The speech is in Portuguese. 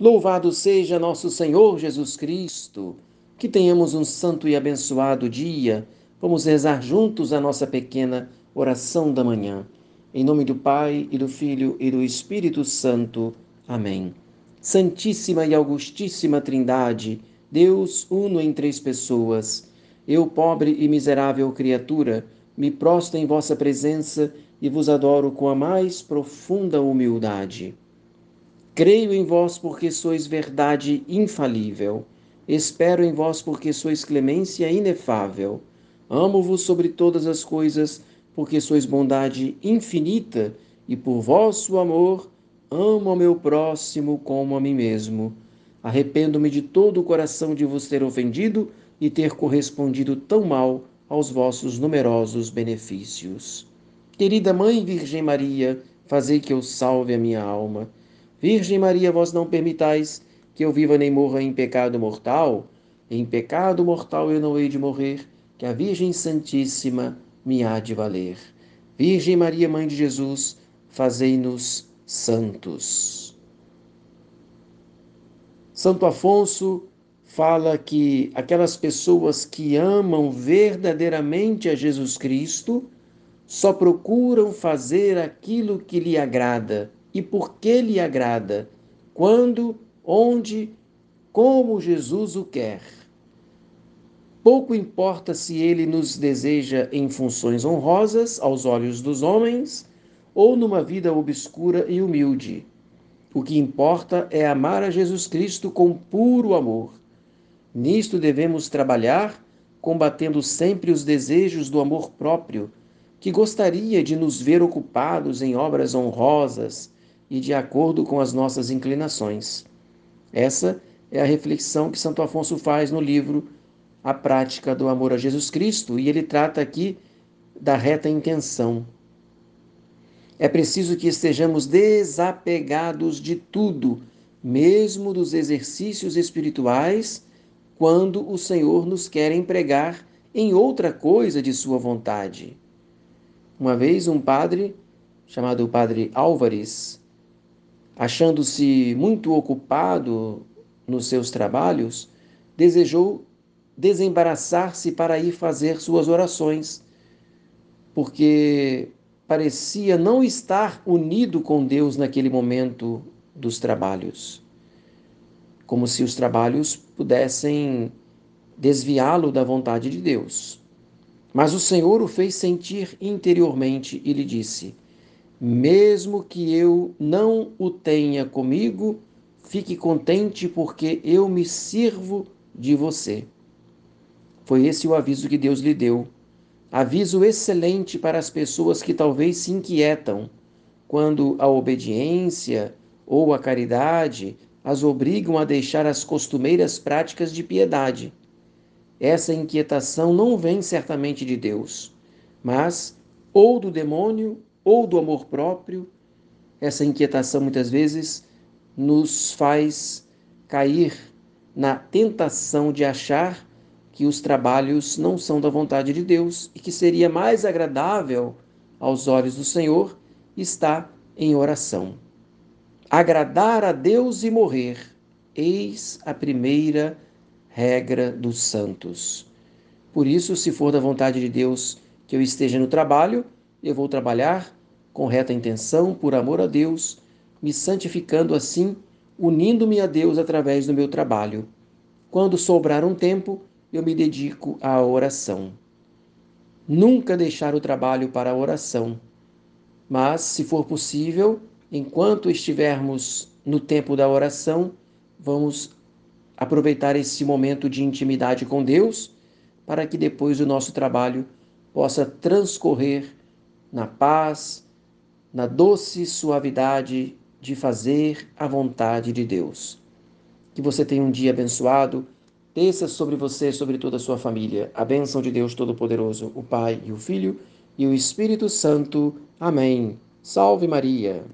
Louvado seja nosso Senhor Jesus Cristo. Que tenhamos um santo e abençoado dia. Vamos rezar juntos a nossa pequena oração da manhã. Em nome do Pai e do Filho e do Espírito Santo. Amém. Santíssima e Augustíssima Trindade, Deus uno em três pessoas. Eu, pobre e miserável criatura, me prostro em vossa presença e vos adoro com a mais profunda humildade. Creio em vós porque sois verdade infalível. Espero em vós porque sois clemência inefável. Amo-vos sobre todas as coisas porque sois bondade infinita e por vosso amor amo ao meu próximo como a mim mesmo. Arrependo-me de todo o coração de vos ter ofendido e ter correspondido tão mal aos vossos numerosos benefícios. Querida Mãe Virgem Maria, fazei que eu salve a minha alma. Virgem Maria, vós não permitais que eu viva nem morra em pecado mortal. Em pecado mortal eu não hei de morrer, que a Virgem Santíssima me há de valer. Virgem Maria, Mãe de Jesus, fazei-nos santos. Santo Afonso fala que aquelas pessoas que amam verdadeiramente a Jesus Cristo só procuram fazer aquilo que lhe agrada e por que lhe agrada, quando, onde, como Jesus o quer. Pouco importa se ele nos deseja em funções honrosas aos olhos dos homens ou numa vida obscura e humilde. O que importa é amar a Jesus Cristo com puro amor. Nisto devemos trabalhar, combatendo sempre os desejos do amor próprio, que gostaria de nos ver ocupados em obras honrosas, e de acordo com as nossas inclinações. Essa é a reflexão que Santo Afonso faz no livro A Prática do Amor a Jesus Cristo, e ele trata aqui da reta intenção. É preciso que estejamos desapegados de tudo, mesmo dos exercícios espirituais, quando o Senhor nos quer empregar em outra coisa de sua vontade. Uma vez um padre, chamado Padre Álvares, achando-se muito ocupado nos seus trabalhos, desejou desembaraçar-se para ir fazer suas orações, porque parecia não estar unido com Deus naquele momento dos trabalhos. Como se os trabalhos pudessem desviá-lo da vontade de Deus. Mas o Senhor o fez sentir interiormente e lhe disse: mesmo que eu não o tenha comigo, fique contente, porque eu me sirvo de você. Foi esse o aviso que Deus lhe deu. Aviso excelente para as pessoas que talvez se inquietam quando a obediência ou a caridade as obrigam a deixar as costumeiras práticas de piedade. Essa inquietação não vem certamente de Deus, mas ou do demônio ou do amor próprio, essa inquietação muitas vezes nos faz cair na tentação de achar que os trabalhos não são da vontade de Deus e que seria mais agradável aos olhos do Senhor estar em oração. Agradar a Deus e morrer, eis a primeira regra dos santos. Por isso, se for da vontade de Deus que eu esteja no trabalho, eu vou trabalhar com reta intenção, por amor a Deus, me santificando assim, unindo-me a Deus através do meu trabalho. Quando sobrar um tempo, eu me dedico à oração. Nunca deixar o trabalho para a oração, mas, se for possível, enquanto estivermos no tempo da oração, vamos aproveitar esse momento de intimidade com Deus, para que depois o nosso trabalho possa transcorrer na paz, na doce suavidade de fazer a vontade de Deus. Que você tenha um dia abençoado, desça sobre você, sobre toda a sua família, a bênção de Deus Todo-Poderoso, o Pai e o Filho e o Espírito Santo. Amém. Salve Maria.